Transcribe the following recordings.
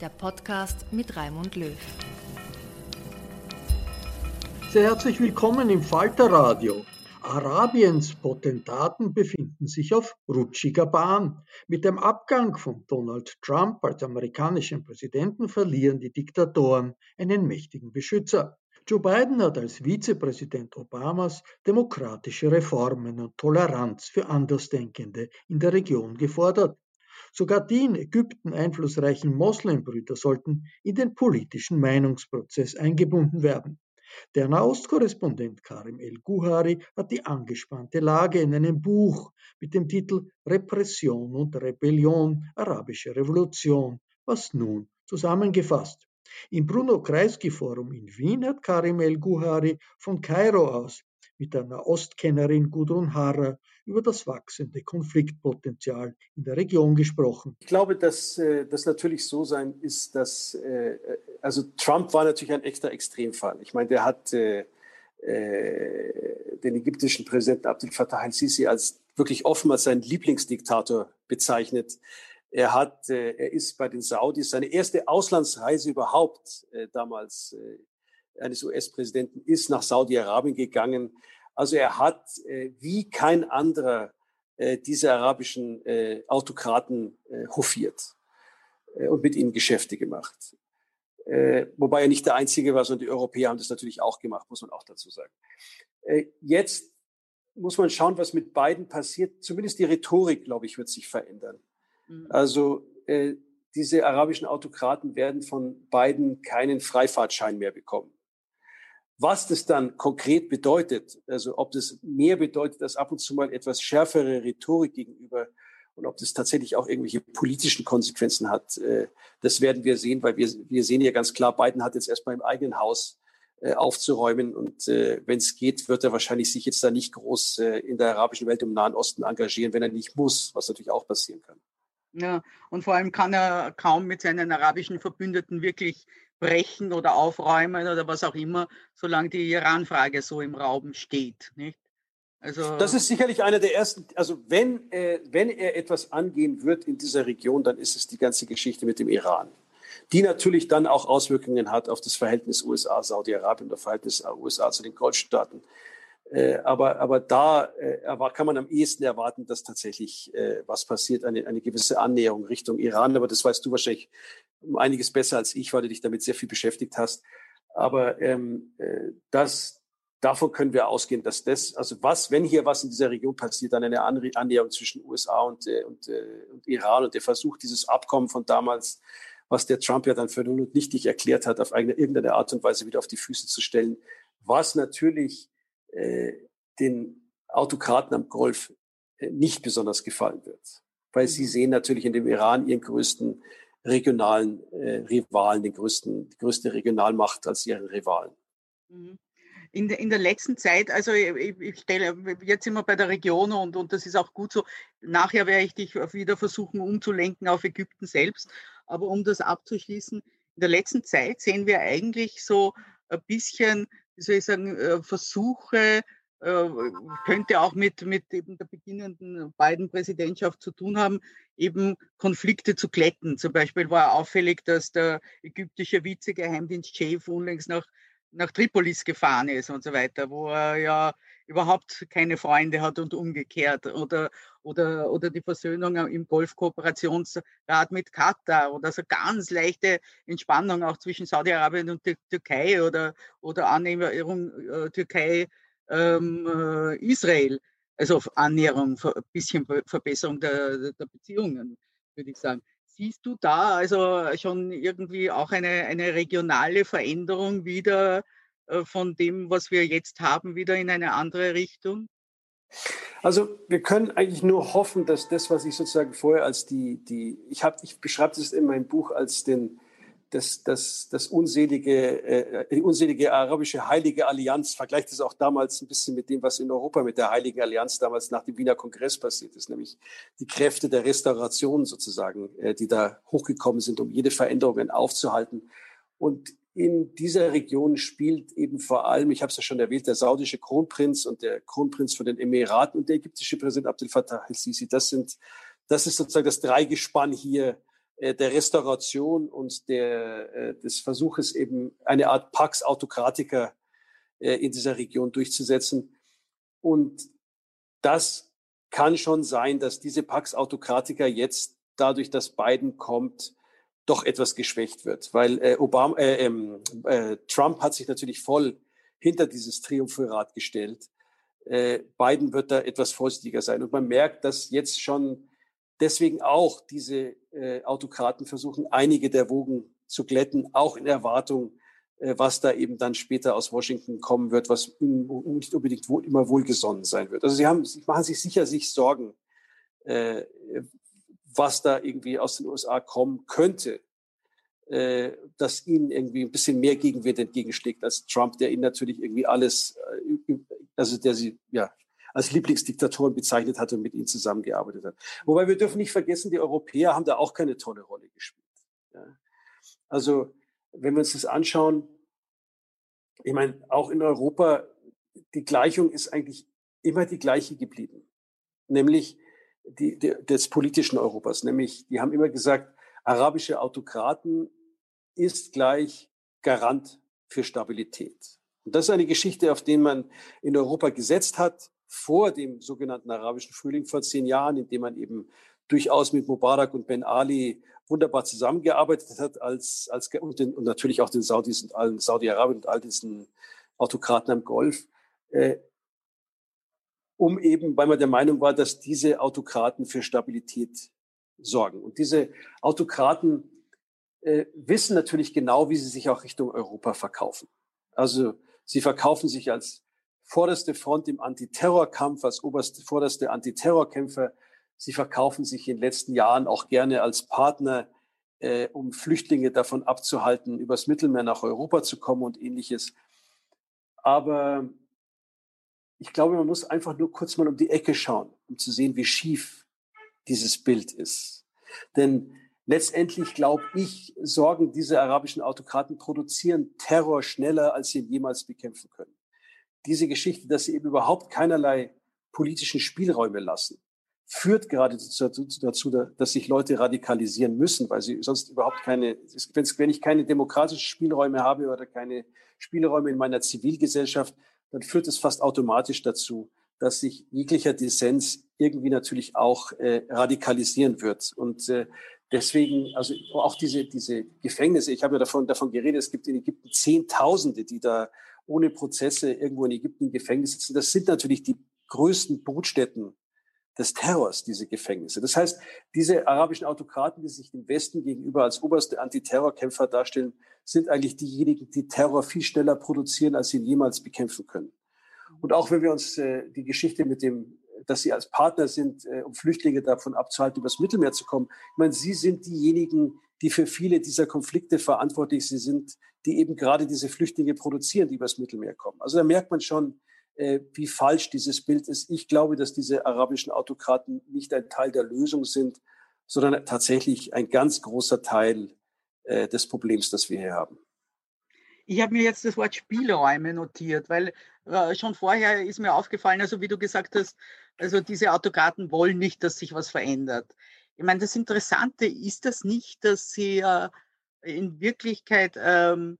der Podcast mit Raimund Löw. Sehr herzlich willkommen im Falter Radio. Arabiens Potentaten befinden sich auf rutschiger Bahn. Mit dem Abgang von Donald Trump als amerikanischen Präsidenten verlieren die Diktatoren einen mächtigen Beschützer. Joe Biden hat als Vizepräsident Obamas demokratische Reformen und Toleranz für Andersdenkende in der Region gefordert. Sogar die in Ägypten einflussreichen Moslembrüder sollten in den politischen Meinungsprozess eingebunden werden. Der Nahostkorrespondent Karim El-Guhari hat die angespannte Lage in einem Buch mit dem Titel Repression und Rebellion, Arabische Revolution, was nun zusammengefasst. Im Bruno Kreisky Forum in Wien hat Karim El-Guhari von Kairo aus mit einer Ostkennerin Gudrun Harrer über das wachsende Konfliktpotenzial in der Region gesprochen. Ich glaube, dass äh, das natürlich so sein ist, dass äh, also Trump war natürlich ein echter Extremfall. Ich meine, der hat äh, den ägyptischen Präsidenten Abdel Fattah al-Sisi als wirklich offen als seinen Lieblingsdiktator bezeichnet. Er hat, er ist bei den Saudis seine erste Auslandsreise überhaupt damals eines US-Präsidenten ist nach Saudi-Arabien gegangen. Also er hat äh, wie kein anderer äh, diese arabischen äh, Autokraten hofiert und mit ihnen Geschäfte gemacht. Wobei er nicht der Einzige war, sondern die Europäer haben das natürlich auch gemacht, muss man auch dazu sagen. Jetzt muss man schauen, was mit beiden passiert. Zumindest die Rhetorik, glaube ich, wird sich verändern. Mhm. Also äh, diese arabischen Autokraten werden von beiden keinen Freifahrtschein mehr bekommen. Was das dann konkret bedeutet, also ob das mehr bedeutet als ab und zu mal etwas schärfere Rhetorik gegenüber und ob das tatsächlich auch irgendwelche politischen Konsequenzen hat, äh, das werden wir sehen, weil wir, wir sehen ja ganz klar, Biden hat jetzt erstmal im eigenen Haus äh, aufzuräumen und äh, wenn es geht, wird er wahrscheinlich sich jetzt da nicht groß in der arabischen Welt im Nahen Osten engagieren, wenn er nicht muss, was natürlich auch passieren kann. Ja, und vor allem kann er kaum mit seinen arabischen Verbündeten wirklich brechen oder aufräumen oder was auch immer, solange die Iran-Frage so im Raum steht. Nicht? Also das ist sicherlich einer der ersten, also wenn, äh, wenn er etwas angehen wird in dieser Region, dann ist es die ganze Geschichte mit dem Iran, die natürlich dann auch Auswirkungen hat auf das Verhältnis USA-Saudi-Arabien, das Verhältnis USA zu den Golfstaaten. Äh, aber, aber da äh, kann man am ehesten erwarten, dass tatsächlich äh, was passiert, eine, eine gewisse Annäherung Richtung Iran. Aber das weißt du wahrscheinlich um einiges besser als ich, weil du dich damit sehr viel beschäftigt hast. Aber ähm, äh, das, davon können wir ausgehen, dass das, also was, wenn hier was in dieser Region passiert, dann eine Annäherung zwischen USA und, und, und Iran und der Versuch, dieses Abkommen von damals, was der Trump ja dann für nun und nichtig erklärt hat, auf eine, irgendeine Art und Weise wieder auf die Füße zu stellen, was natürlich den Autokraten am Golf äh, nicht besonders gefallen wird. Weil sie mhm. sehen natürlich in dem Iran ihren größten regionalen äh, Rivalen, den größten, die größte Regionalmacht als ihren Rivalen. Mhm. In, der, in der letzten Zeit, also ich, ich stelle, jetzt sind wir bei der Region und, und das ist auch gut so. Nachher werde ich dich wieder versuchen umzulenken auf Ägypten selbst. Aber um das abzuschließen, in der letzten Zeit sehen wir eigentlich so ein bisschen, wie soll ich sagen, äh, Versuche, äh, könnte auch mit, mit eben der beginnenden beiden Präsidentschaft zu tun haben, eben Konflikte zu glätten. Zum Beispiel war auffällig, dass der ägyptische Vizegeheimdienst Chef unlängst nach, nach Tripolis gefahren ist und so weiter, wo er ja überhaupt keine Freunde hat und umgekehrt. Oder, oder, oder die Versöhnung im Golfkooperationsrat mit Katar oder so ganz leichte Entspannung auch zwischen Saudi-Arabien und der Türkei oder, oder Annäherung äh, Türkei ähm, äh, Israel. Also Annäherung, ein bisschen Verbesserung der, der Beziehungen, würde ich sagen. Siehst du da also schon irgendwie auch eine, eine regionale Veränderung wieder äh, von dem, was wir jetzt haben, wieder in eine andere Richtung? Also wir können eigentlich nur hoffen, dass das, was ich sozusagen vorher als die, die ich habe, ich beschreibe das in meinem Buch als den, das, das, das unselige, äh, die unselige arabische Heilige Allianz, vergleicht es auch damals ein bisschen mit dem, was in Europa mit der Heiligen Allianz damals nach dem Wiener Kongress passiert ist, nämlich die Kräfte der Restauration sozusagen, äh, die da hochgekommen sind, um jede Veränderung aufzuhalten. Und in dieser Region spielt eben vor allem, ich habe es ja schon erwähnt, der saudische Kronprinz und der Kronprinz von den Emiraten und der ägyptische Präsident Abdel Fattah al-Sisi. Das sind, das ist sozusagen das Dreigespann hier der Restauration und der, äh, des Versuches eben eine Art Pax Autokratiker äh, in dieser Region durchzusetzen. Und das kann schon sein, dass diese Pax Autokratiker jetzt dadurch, dass Biden kommt, doch etwas geschwächt wird, weil äh, Obama, äh, ähm, äh, Trump hat sich natürlich voll hinter dieses Triumvirat gestellt. Äh, Biden wird da etwas vorsichtiger sein und man merkt, dass jetzt schon deswegen auch diese äh, Autokraten versuchen, einige der Wogen zu glätten, auch in Erwartung, äh, was da eben dann später aus Washington kommen wird, was nicht unbedingt wohl, immer wohlgesonnen sein wird. Also sie haben, sie machen sich sicher sich Sorgen, äh, was da irgendwie aus den USA kommen könnte, äh, dass ihnen irgendwie ein bisschen mehr Gegenwind entgegenschlägt als Trump, der ihnen natürlich irgendwie alles, äh, also der sie ja als Lieblingsdiktatoren bezeichnet hat und mit ihnen zusammengearbeitet hat. Wobei wir dürfen nicht vergessen, die Europäer haben da auch keine tolle Rolle gespielt. Ja. Also wenn wir uns das anschauen, ich meine, auch in Europa, die Gleichung ist eigentlich immer die gleiche geblieben. Nämlich, die, die, des politischen Europas. Nämlich, die haben immer gesagt, arabische Autokraten ist gleich Garant für Stabilität. Und das ist eine Geschichte, auf die man in Europa gesetzt hat, vor dem sogenannten arabischen Frühling vor zehn Jahren, in dem man eben durchaus mit Mubarak und Ben Ali wunderbar zusammengearbeitet hat, als, als und, den, und natürlich auch den Saudis und allen Saudi-Arabien und all diesen Autokraten am Golf. Äh, um eben, weil man der Meinung war, dass diese Autokraten für Stabilität sorgen. Und diese Autokraten äh, wissen natürlich genau, wie sie sich auch Richtung Europa verkaufen. Also sie verkaufen sich als vorderste Front im Antiterrorkampf, als oberste, vorderste Antiterrorkämpfer. Sie verkaufen sich in den letzten Jahren auch gerne als Partner, äh, um Flüchtlinge davon abzuhalten, übers Mittelmeer nach Europa zu kommen und ähnliches. Aber ich glaube, man muss einfach nur kurz mal um die Ecke schauen, um zu sehen, wie schief dieses Bild ist. Denn letztendlich, glaube ich, sorgen diese arabischen Autokraten, produzieren Terror schneller, als sie ihn jemals bekämpfen können. Diese Geschichte, dass sie eben überhaupt keinerlei politischen Spielräume lassen, führt gerade dazu, dass sich Leute radikalisieren müssen, weil sie sonst überhaupt keine, wenn ich keine demokratischen Spielräume habe oder keine Spielräume in meiner Zivilgesellschaft, dann führt es fast automatisch dazu, dass sich jeglicher Dissens irgendwie natürlich auch äh, radikalisieren wird. Und äh, deswegen, also auch diese, diese Gefängnisse, ich habe ja davon, davon geredet, es gibt in Ägypten Zehntausende, die da ohne Prozesse irgendwo in Ägypten im Gefängnis sitzen. Das sind natürlich die größten Brutstätten des Terrors, diese Gefängnisse. Das heißt, diese arabischen Autokraten, die sich dem Westen gegenüber als oberste Antiterrorkämpfer darstellen, sind eigentlich diejenigen, die Terror viel schneller produzieren, als sie ihn jemals bekämpfen können. Und auch wenn wir uns äh, die Geschichte mit dem, dass sie als Partner sind, äh, um Flüchtlinge davon abzuhalten, übers Mittelmeer zu kommen. Ich meine, sie sind diejenigen, die für viele dieser Konflikte verantwortlich sind, die eben gerade diese Flüchtlinge produzieren, die übers Mittelmeer kommen. Also da merkt man schon, äh, wie falsch dieses Bild ist. Ich glaube, dass diese arabischen Autokraten nicht ein Teil der Lösung sind, sondern tatsächlich ein ganz großer Teil äh, des Problems, das wir hier haben. Ich habe mir jetzt das Wort Spielräume notiert, weil äh, schon vorher ist mir aufgefallen, also wie du gesagt hast, also diese Autokraten wollen nicht, dass sich was verändert. Ich meine, das Interessante ist das nicht, dass sie äh, in Wirklichkeit, ähm,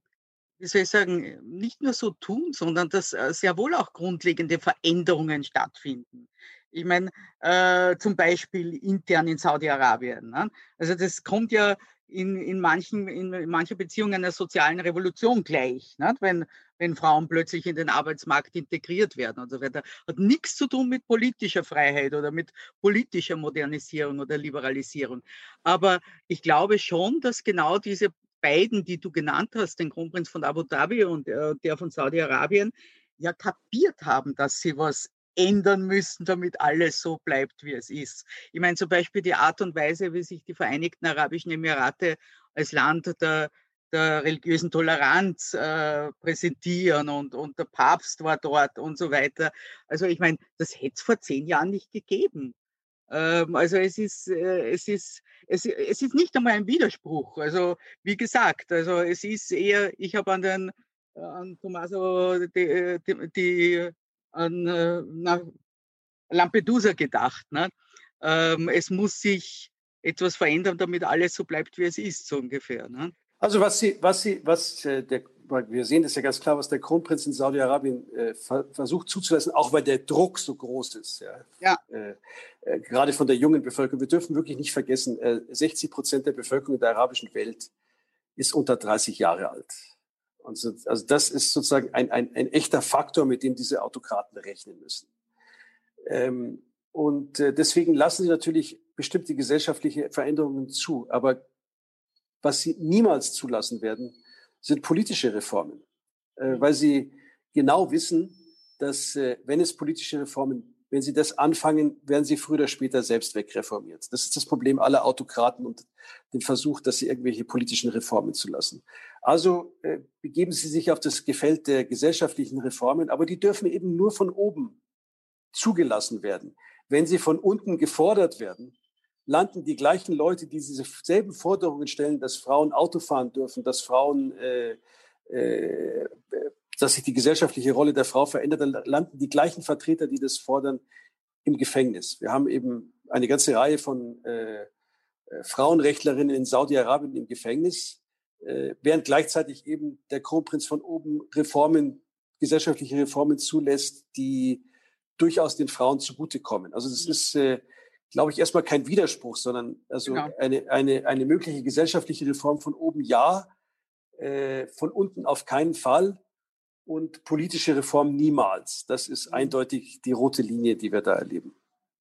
wie soll ich sagen, nicht nur so tun, sondern dass äh, sehr wohl auch grundlegende Veränderungen stattfinden. Ich meine, äh, zum Beispiel intern in Saudi-Arabien. Ne? Also das kommt ja in, in, manchen, in, in mancher Beziehung einer sozialen Revolution gleich, nicht? Wenn, wenn Frauen plötzlich in den Arbeitsmarkt integriert werden und so weiter. Hat nichts zu tun mit politischer Freiheit oder mit politischer Modernisierung oder Liberalisierung. Aber ich glaube schon, dass genau diese beiden, die du genannt hast, den Kronprinz von Abu Dhabi und äh, der von Saudi-Arabien, ja kapiert haben, dass sie was ändern müssen, damit alles so bleibt, wie es ist. Ich meine zum Beispiel die Art und Weise, wie sich die Vereinigten Arabischen Emirate als Land der, der religiösen Toleranz äh, präsentieren und, und der Papst war dort und so weiter. Also ich meine, das hätte es vor zehn Jahren nicht gegeben. Ähm, also es ist, äh, es ist, es, es ist nicht einmal ein Widerspruch. Also wie gesagt, also es ist eher, ich habe an den an Tommaso die, die, die an äh, nach Lampedusa gedacht. Ne? Ähm, es muss sich etwas verändern, damit alles so bleibt, wie es ist, so ungefähr. Ne? Also was Sie, was Sie, was äh, der, wir sehen das ja ganz klar, was der Kronprinz in Saudi-Arabien äh, versucht zuzulassen, auch weil der Druck so groß ist. Ja. ja. Äh, äh, gerade von der jungen Bevölkerung. Wir dürfen wirklich nicht vergessen, 60 äh, Prozent der Bevölkerung der arabischen Welt ist unter 30 Jahre alt. Und so, also das ist sozusagen ein, ein, ein echter Faktor, mit dem diese Autokraten rechnen müssen. Ähm, und äh, deswegen lassen sie natürlich bestimmte gesellschaftliche Veränderungen zu. Aber was sie niemals zulassen werden, sind politische Reformen, äh, weil sie genau wissen, dass äh, wenn es politische Reformen wenn sie das anfangen, werden sie früher oder später selbst wegreformiert. Das ist das Problem aller Autokraten und den Versuch, dass sie irgendwelche politischen Reformen zu lassen. Also äh, begeben sie sich auf das Gefeld der gesellschaftlichen Reformen, aber die dürfen eben nur von oben zugelassen werden. Wenn sie von unten gefordert werden, landen die gleichen Leute, die diese selben Forderungen stellen, dass Frauen Auto fahren dürfen, dass Frauen äh, äh, dass sich die gesellschaftliche Rolle der Frau verändert, dann landen die gleichen Vertreter, die das fordern, im Gefängnis. Wir haben eben eine ganze Reihe von äh, äh, Frauenrechtlerinnen in Saudi-Arabien im Gefängnis, äh, während gleichzeitig eben der Kronprinz von oben Reformen, gesellschaftliche Reformen zulässt, die durchaus den Frauen zugutekommen. Also das ist, äh, glaube ich, erstmal kein Widerspruch, sondern also genau. eine, eine, eine mögliche gesellschaftliche Reform von oben ja, äh, von unten auf keinen Fall und politische Reform niemals. Das ist mhm. eindeutig die rote Linie, die wir da erleben.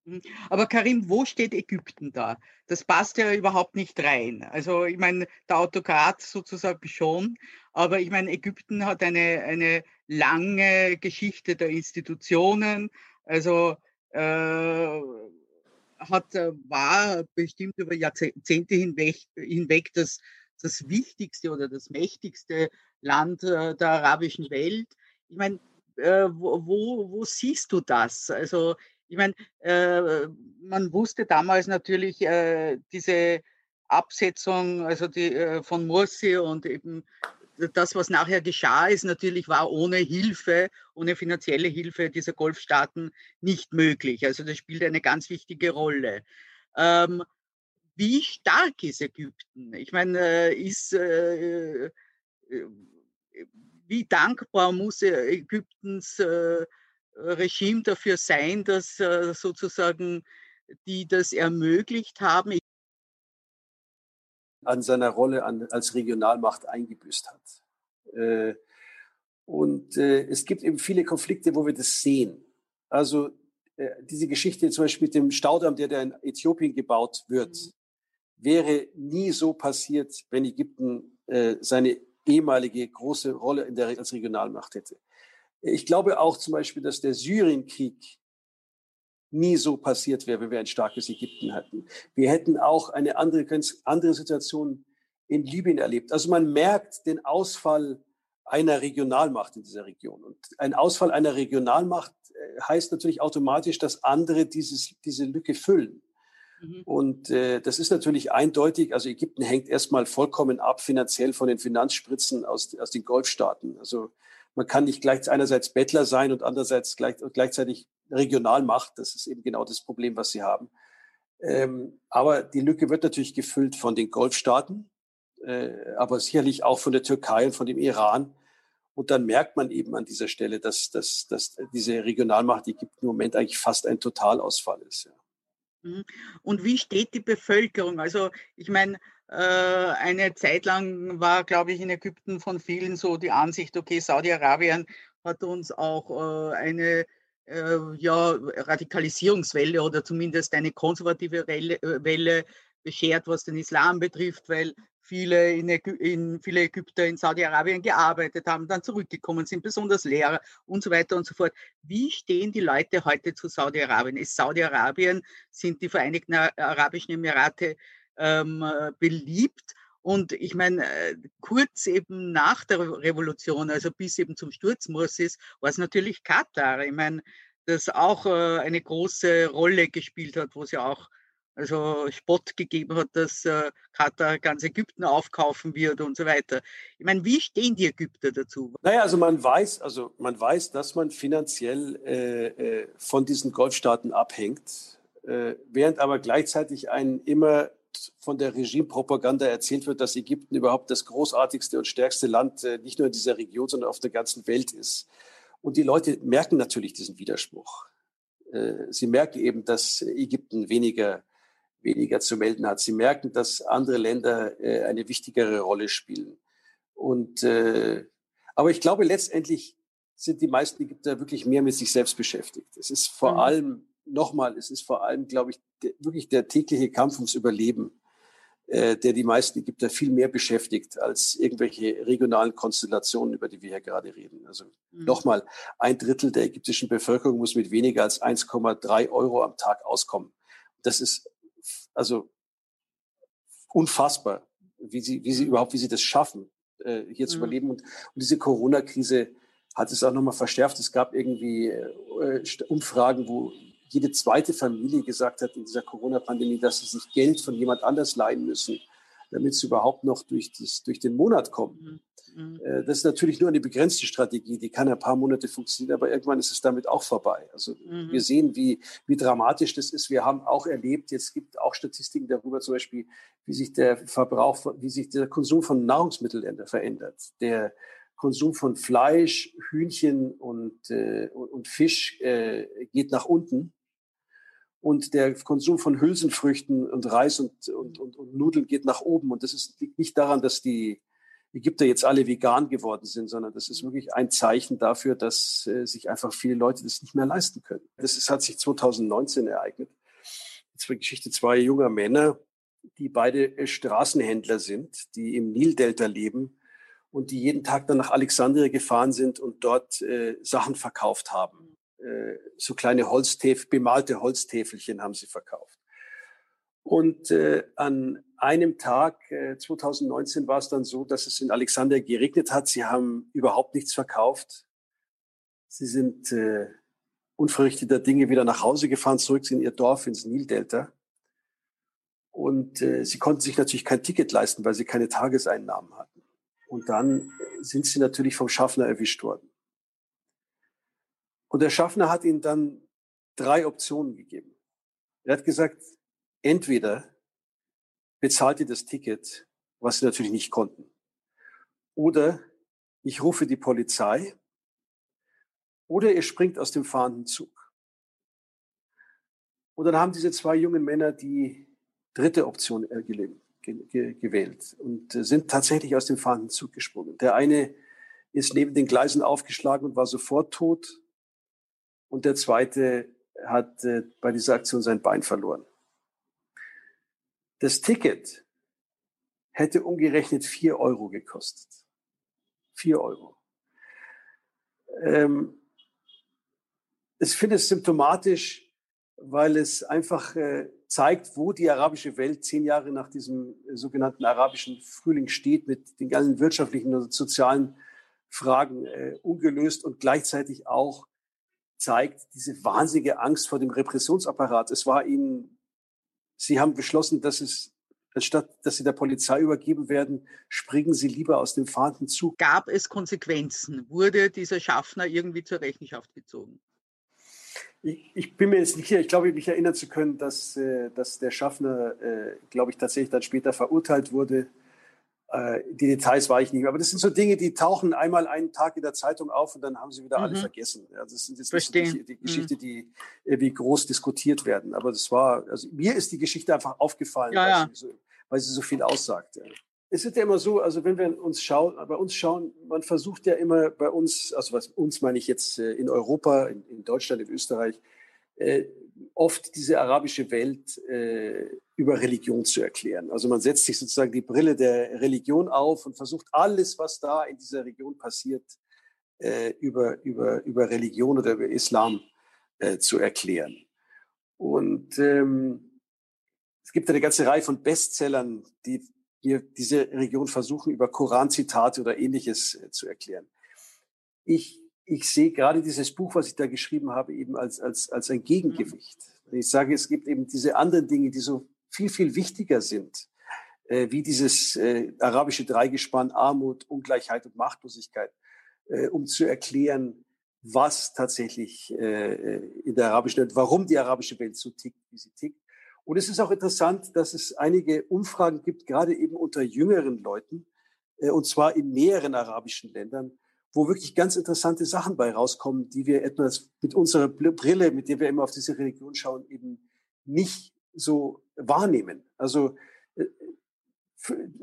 Mhm. Aber Karim, wo steht Ägypten da? Das passt ja überhaupt nicht rein. Also ich meine, der Autokrat sozusagen schon, aber ich meine, Ägypten hat eine, eine lange Geschichte der Institutionen. Also äh, hat, war bestimmt über Jahrzehnte hinweg, hinweg das, das wichtigste oder das mächtigste Land äh, der arabischen Welt. Ich meine, äh, wo, wo, wo siehst du das? Also ich meine, äh, man wusste damals natürlich äh, diese Absetzung, also die äh, von Morsi und eben das, was nachher geschah, ist natürlich war ohne Hilfe, ohne finanzielle Hilfe dieser Golfstaaten nicht möglich. Also das spielt eine ganz wichtige Rolle. Ähm, wie stark ist Ägypten? Ich meine, äh, ist äh, wie dankbar muss Ägyptens äh, Regime dafür sein, dass äh, sozusagen die das ermöglicht haben? An seiner Rolle an, als Regionalmacht eingebüßt hat. Äh, und äh, es gibt eben viele Konflikte, wo wir das sehen. Also äh, diese Geschichte zum Beispiel mit dem Staudamm, der da in Äthiopien gebaut wird, mhm. wäre nie so passiert, wenn Ägypten äh, seine ehemalige große Rolle in der, als Regionalmacht hätte. Ich glaube auch zum Beispiel, dass der Syrienkrieg nie so passiert wäre, wenn wir ein starkes Ägypten hätten. Wir hätten auch eine andere, ganz andere Situation in Libyen erlebt. Also man merkt den Ausfall einer Regionalmacht in dieser Region. Und ein Ausfall einer Regionalmacht äh, heißt natürlich automatisch, dass andere dieses, diese Lücke füllen. Mhm. Und äh, das ist natürlich eindeutig. Also Ägypten hängt erstmal vollkommen ab finanziell von den Finanzspritzen aus, aus den Golfstaaten. Also man kann nicht gleich einerseits Bettler sein und andererseits gleich, gleichzeitig Regionalmacht. Das ist eben genau das Problem, was sie haben. Ähm, aber die Lücke wird natürlich gefüllt von den Golfstaaten, äh, aber sicherlich auch von der Türkei und von dem Iran. Und dann merkt man eben an dieser Stelle, dass, dass, dass diese Regionalmacht die gibt im Moment eigentlich fast ein Totalausfall ist. Ja. Mhm. Und wie steht die Bevölkerung? Also ich meine, äh, eine Zeit lang war, glaube ich, in Ägypten von vielen so die Ansicht, okay, Saudi-Arabien hat uns auch äh, eine äh, ja, Radikalisierungswelle oder zumindest eine konservative Welle beschert, was den Islam betrifft, weil viele, in Ägy in, viele Ägypter in Saudi-Arabien gearbeitet haben, dann zurückgekommen sind, besonders Lehrer und so weiter und so fort. Wie stehen die Leute heute zu Saudi-Arabien? Ist Saudi-Arabien, sind die Vereinigten Arabischen Emirate ähm, beliebt? Und ich meine, äh, kurz eben nach der Revolution, also bis eben zum Sturz Morsis, war es natürlich Katar. Ich meine, das auch äh, eine große Rolle gespielt hat, wo es ja auch also Spott gegeben hat, dass äh, Katar ganz Ägypten aufkaufen wird und so weiter. Ich meine, wie stehen die Ägypter dazu? Naja, also man weiß, also man weiß, dass man finanziell äh, von diesen Golfstaaten abhängt, äh, während aber gleichzeitig ein immer von der Regimepropaganda erzählt wird, dass Ägypten überhaupt das großartigste und stärkste Land äh, nicht nur in dieser Region, sondern auf der ganzen Welt ist. Und die Leute merken natürlich diesen Widerspruch. Äh, sie merken eben, dass Ägypten weniger weniger zu melden hat. Sie merken, dass andere Länder äh, eine wichtigere Rolle spielen. Und aber ich glaube, letztendlich sind die meisten Ägypter wirklich mehr mit sich selbst beschäftigt. Es ist vor mhm. allem nochmal, es ist vor allem, glaube ich, wirklich der tägliche Kampf ums Überleben, äh, der die meisten Ägypter viel mehr beschäftigt als irgendwelche regionalen Konstellationen, über die wir hier gerade reden. Also mhm. nochmal, ein Drittel der ägyptischen Bevölkerung muss mit weniger als 1,3 Euro am Tag auskommen. Das ist also unfassbar, wie sie, wie sie überhaupt, wie sie das schaffen, äh, hier mhm. zu überleben. Und, und diese Corona-Krise hat es auch nochmal verschärft. Es gab irgendwie äh, Umfragen, wo jede zweite Familie gesagt hat in dieser Corona-Pandemie, dass sie sich Geld von jemand anders leihen müssen, damit sie überhaupt noch durch, das, durch den Monat kommen. Mhm. Mhm. Äh, das ist natürlich nur eine begrenzte Strategie, die kann ein paar Monate funktionieren, aber irgendwann ist es damit auch vorbei. Also mhm. wir sehen, wie, wie dramatisch das ist. Wir haben auch erlebt, jetzt gibt auch Statistiken darüber zum Beispiel, wie sich der Verbrauch, wie sich der Konsum von Nahrungsmitteln verändert. Der Konsum von Fleisch, Hühnchen und, äh, und Fisch äh, geht nach unten. Und der Konsum von Hülsenfrüchten und Reis und, und, und, und Nudeln geht nach oben. Und das ist nicht daran, dass die, Ägypter jetzt alle vegan geworden sind, sondern das ist wirklich ein Zeichen dafür, dass äh, sich einfach viele Leute das nicht mehr leisten können. Das ist, hat sich 2019 ereignet. Jetzt war Geschichte zwei junger Männer, die beide äh, Straßenhändler sind, die im Nildelta leben und die jeden Tag dann nach Alexandria gefahren sind und dort äh, Sachen verkauft haben. Äh, so kleine Holztäfel, bemalte Holztäfelchen haben sie verkauft. Und äh, an einem Tag, äh, 2019, war es dann so, dass es in Alexandria geregnet hat. Sie haben überhaupt nichts verkauft. Sie sind äh, unverrichteter Dinge wieder nach Hause gefahren, zurück in ihr Dorf, ins Nildelta. Und äh, sie konnten sich natürlich kein Ticket leisten, weil sie keine Tageseinnahmen hatten. Und dann sind sie natürlich vom Schaffner erwischt worden. Und der Schaffner hat ihnen dann drei Optionen gegeben. Er hat gesagt, entweder bezahlt ihr das Ticket, was sie natürlich nicht konnten, oder ich rufe die Polizei, oder ihr springt aus dem fahrenden Zug. Und dann haben diese zwei jungen Männer die dritte Option äh, gewählt und sind tatsächlich aus dem fahrenden Zug gesprungen. Der eine ist neben den Gleisen aufgeschlagen und war sofort tot. Und der zweite hat äh, bei dieser Aktion sein Bein verloren. Das Ticket hätte umgerechnet vier Euro gekostet. Vier Euro. Ähm, ich finde es symptomatisch, weil es einfach äh, zeigt, wo die arabische Welt zehn Jahre nach diesem äh, sogenannten arabischen Frühling steht, mit den ganzen wirtschaftlichen und sozialen Fragen äh, ungelöst und gleichzeitig auch zeigt diese wahnsinnige Angst vor dem Repressionsapparat. Es war ihnen, sie haben beschlossen, dass es anstatt dass sie der Polizei übergeben werden, springen sie lieber aus dem fahrenden Zug. Gab es Konsequenzen? Wurde dieser Schaffner irgendwie zur Rechenschaft gezogen? Ich, ich, bin mir jetzt nicht sicher, ich glaube, mich erinnern zu können, dass, äh, dass der Schaffner, äh, glaube ich, tatsächlich dann später verurteilt wurde. Äh, die Details war ich nicht mehr. Aber das sind so Dinge, die tauchen einmal einen Tag in der Zeitung auf und dann haben sie wieder mhm. alle vergessen. Ja, das sind jetzt nicht die, die Geschichte, mhm. die wie groß diskutiert werden. Aber das war, also mir ist die Geschichte einfach aufgefallen, ja, weil, ja. Sie so, weil, Sie so, viel aussagt. Es ist ja immer so, also wenn wir uns schauen, bei uns schauen, man versucht ja immer bei uns, also was uns meine ich jetzt äh, in Europa, in, in Deutschland, in Österreich, äh, oft diese arabische Welt äh, über Religion zu erklären. Also man setzt sich sozusagen die Brille der Religion auf und versucht alles, was da in dieser Region passiert, äh, über, über, über Religion oder über Islam äh, zu erklären. Und ähm, es gibt eine ganze Reihe von Bestsellern, die wir diese Region versuchen, über Koranzitate oder ähnliches äh, zu erklären. Ich, ich sehe gerade dieses Buch, was ich da geschrieben habe, eben als, als, als ein Gegengewicht. Ich sage, es gibt eben diese anderen Dinge, die so viel, viel wichtiger sind, äh, wie dieses äh, arabische Dreigespann Armut, Ungleichheit und Machtlosigkeit, äh, um zu erklären, was tatsächlich äh, in der arabischen Welt, warum die arabische Welt so tickt, wie sie tickt und es ist auch interessant, dass es einige Umfragen gibt, gerade eben unter jüngeren Leuten, äh, und zwar in mehreren arabischen Ländern, wo wirklich ganz interessante Sachen bei rauskommen, die wir etwas mit unserer Brille, mit der wir immer auf diese Religion schauen, eben nicht so wahrnehmen. Also äh,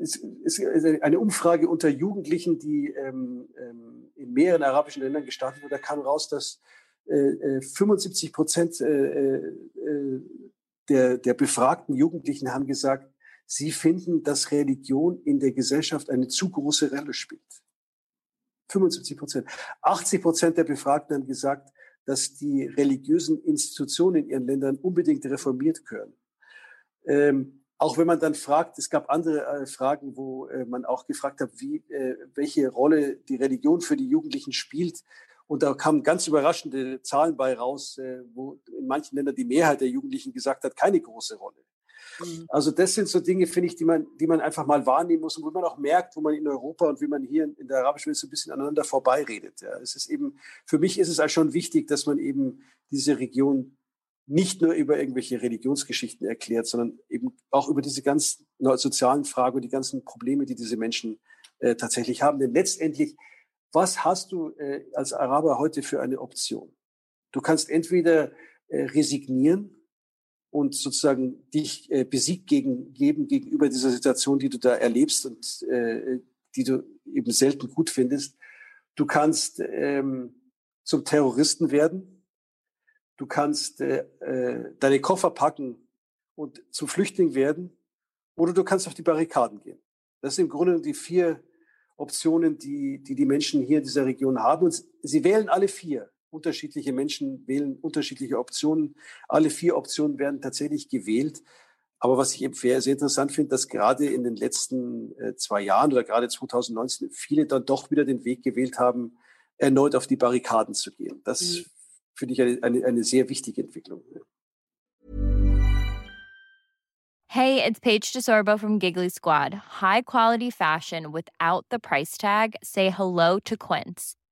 es ist eine Umfrage unter Jugendlichen, die ähm, ähm, in mehreren arabischen Ländern gestartet wurde. Da kam raus, dass äh, 75 äh, Prozent äh, äh, der, der befragten Jugendlichen haben gesagt, sie finden, dass Religion in der Gesellschaft eine zu große Rolle spielt. 75 Prozent. 80 Prozent der Befragten haben gesagt, dass die religiösen Institutionen in ihren Ländern unbedingt reformiert gehören. Ähm, auch wenn man dann fragt, es gab andere äh, Fragen, wo äh, man auch gefragt hat, wie, äh, welche Rolle die Religion für die Jugendlichen spielt. Und da kamen ganz überraschende Zahlen bei raus, äh, wo in manchen Ländern die Mehrheit der Jugendlichen gesagt hat, keine große Rolle. Mhm. Also das sind so Dinge, finde ich, die man, die man einfach mal wahrnehmen muss und wo man auch merkt, wo man in Europa und wie man hier in der arabischen Welt so ein bisschen aneinander vorbeiredet. Ja, es ist eben, für mich ist es halt schon wichtig, dass man eben diese Region nicht nur über irgendwelche Religionsgeschichten erklärt, sondern eben auch über diese ganzen sozialen Fragen und die ganzen Probleme, die diese Menschen äh, tatsächlich haben. Denn letztendlich was hast du äh, als Araber heute für eine Option? Du kannst entweder äh, resignieren und sozusagen dich äh, besiegt gegen, geben gegenüber dieser Situation, die du da erlebst und äh, die du eben selten gut findest. Du kannst ähm, zum Terroristen werden. Du kannst äh, äh, deine Koffer packen und zum Flüchtling werden. Oder du kannst auf die Barrikaden gehen. Das sind im Grunde die vier Optionen, die, die die Menschen hier in dieser Region haben. Und sie wählen alle vier. Unterschiedliche Menschen wählen unterschiedliche Optionen. Alle vier Optionen werden tatsächlich gewählt. Aber was ich eben sehr, sehr interessant finde, dass gerade in den letzten äh, zwei Jahren oder gerade 2019 viele dann doch wieder den Weg gewählt haben, erneut auf die Barrikaden zu gehen. Das mhm. finde ich eine, eine, eine sehr wichtige Entwicklung. Hey, it's Paige DeSorbo from Giggly Squad. High quality fashion without the price tag. Say hello to Quince.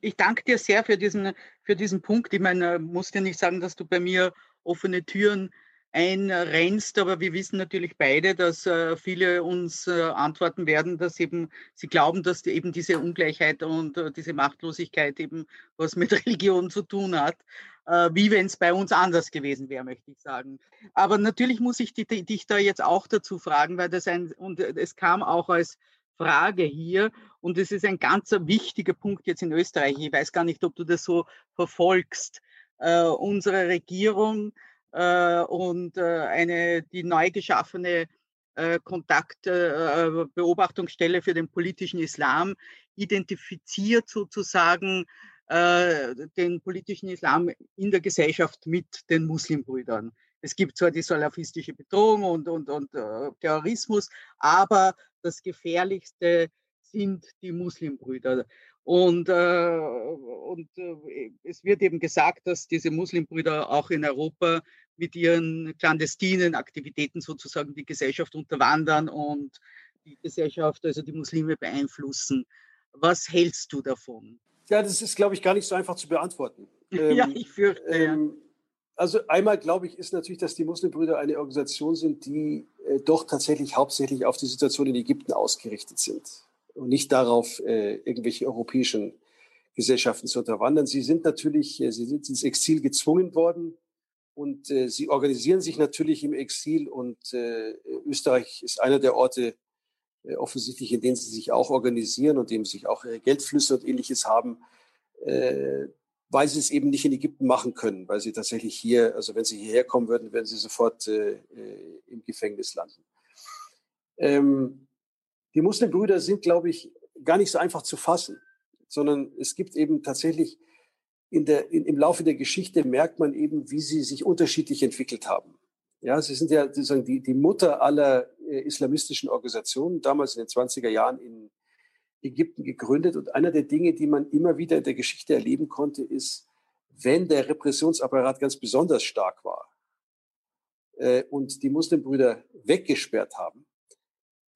Ich danke dir sehr für diesen, für diesen Punkt. Ich meine, muss dir nicht sagen, dass du bei mir offene Türen einrennst, aber wir wissen natürlich beide, dass äh, viele uns äh, antworten werden, dass eben sie glauben, dass eben diese Ungleichheit und äh, diese Machtlosigkeit eben was mit Religion zu tun hat, wie wenn es bei uns anders gewesen wäre, möchte ich sagen. Aber natürlich muss ich dich da jetzt auch dazu fragen, weil das ein, und es kam auch als Frage hier und es ist ein ganz wichtiger Punkt jetzt in Österreich. Ich weiß gar nicht, ob du das so verfolgst. Äh, unsere Regierung äh, und äh, eine, die neu geschaffene äh, Kontaktbeobachtungsstelle äh, für den politischen Islam identifiziert sozusagen äh, den politischen Islam in der Gesellschaft mit den Muslimbrüdern. Es gibt zwar die salafistische Bedrohung und, und, und äh, Terrorismus, aber das Gefährlichste sind die Muslimbrüder. Und, äh, und äh, es wird eben gesagt, dass diese Muslimbrüder auch in Europa mit ihren clandestinen Aktivitäten sozusagen die Gesellschaft unterwandern und die Gesellschaft, also die Muslime beeinflussen. Was hältst du davon? Ja, das ist, glaube ich, gar nicht so einfach zu beantworten. ja, ähm, ich fürchte. Ähm, also einmal glaube ich, ist natürlich, dass die Muslimbrüder eine Organisation sind, die äh, doch tatsächlich hauptsächlich auf die Situation in Ägypten ausgerichtet sind und nicht darauf, äh, irgendwelche europäischen Gesellschaften zu unterwandern. Sie sind natürlich, äh, sie sind ins Exil gezwungen worden und äh, sie organisieren sich natürlich im Exil und äh, Österreich ist einer der Orte äh, offensichtlich, in denen sie sich auch organisieren und dem sich auch ihre Geldflüsse und ähnliches haben, weil sie es eben nicht in Ägypten machen können, weil sie tatsächlich hier, also wenn sie hierher kommen würden, würden sie sofort äh, äh im Gefängnis landen. Ähm, die Muslimbrüder sind, glaube ich, gar nicht so einfach zu fassen, sondern es gibt eben tatsächlich in der, in, im Laufe der Geschichte merkt man eben, wie sie sich unterschiedlich entwickelt haben. Ja, sie sind ja sozusagen die, die Mutter aller äh, islamistischen Organisationen, damals in den 20er Jahren in Ägypten gegründet. Und einer der Dinge, die man immer wieder in der Geschichte erleben konnte, ist, wenn der Repressionsapparat ganz besonders stark war äh, und die Muslimbrüder weggesperrt haben,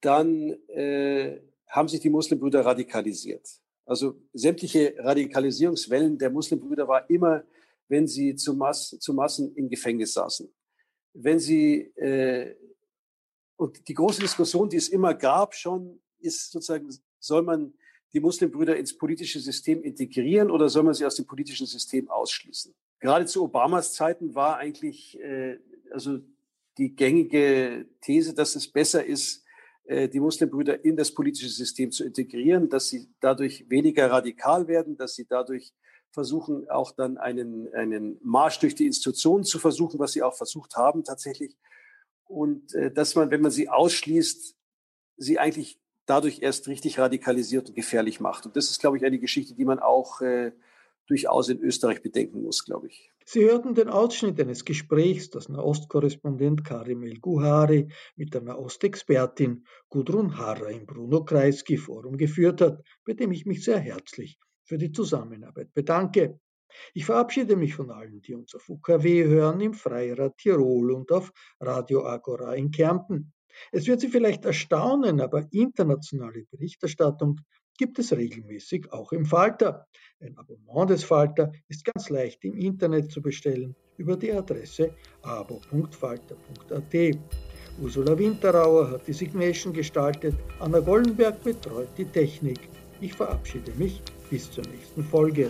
dann äh, haben sich die Muslimbrüder radikalisiert. Also sämtliche Radikalisierungswellen der Muslimbrüder war immer, wenn sie zu, Mass, zu Massen im Gefängnis saßen. Wenn sie, äh, und die große Diskussion, die es immer gab schon, ist sozusagen, soll man die Muslimbrüder ins politische System integrieren oder soll man sie aus dem politischen System ausschließen? Gerade zu Obamas Zeiten war eigentlich äh, also die gängige These, dass es besser ist, äh, die Muslimbrüder in das politische System zu integrieren, dass sie dadurch weniger radikal werden, dass sie dadurch versuchen, auch dann einen, einen Marsch durch die Institutionen zu versuchen, was sie auch versucht haben tatsächlich. Und äh, dass man, wenn man sie ausschließt, sie eigentlich dadurch erst richtig radikalisiert und gefährlich macht. Und das ist, glaube ich, eine Geschichte, die man auch äh, durchaus in Österreich bedenken muss, glaube ich. Sie hörten den Ausschnitt eines Gesprächs, das Nahostkorrespondent Karim El-Guhari mit der Nahostexpertin Gudrun Harrer im Bruno Kreisky Forum geführt hat, bei dem ich mich sehr herzlich für die Zusammenarbeit bedanke. Ich verabschiede mich von allen, die uns auf UKW hören, im Freirad Tirol und auf Radio Agora in Kärnten. Es wird Sie vielleicht erstaunen, aber internationale Berichterstattung gibt es regelmäßig auch im Falter. Ein Abonnement des Falter ist ganz leicht im Internet zu bestellen über die Adresse abo.falter.at. Ursula Winterauer hat die Signation gestaltet, Anna Gollenberg betreut die Technik. Ich verabschiede mich bis zur nächsten Folge.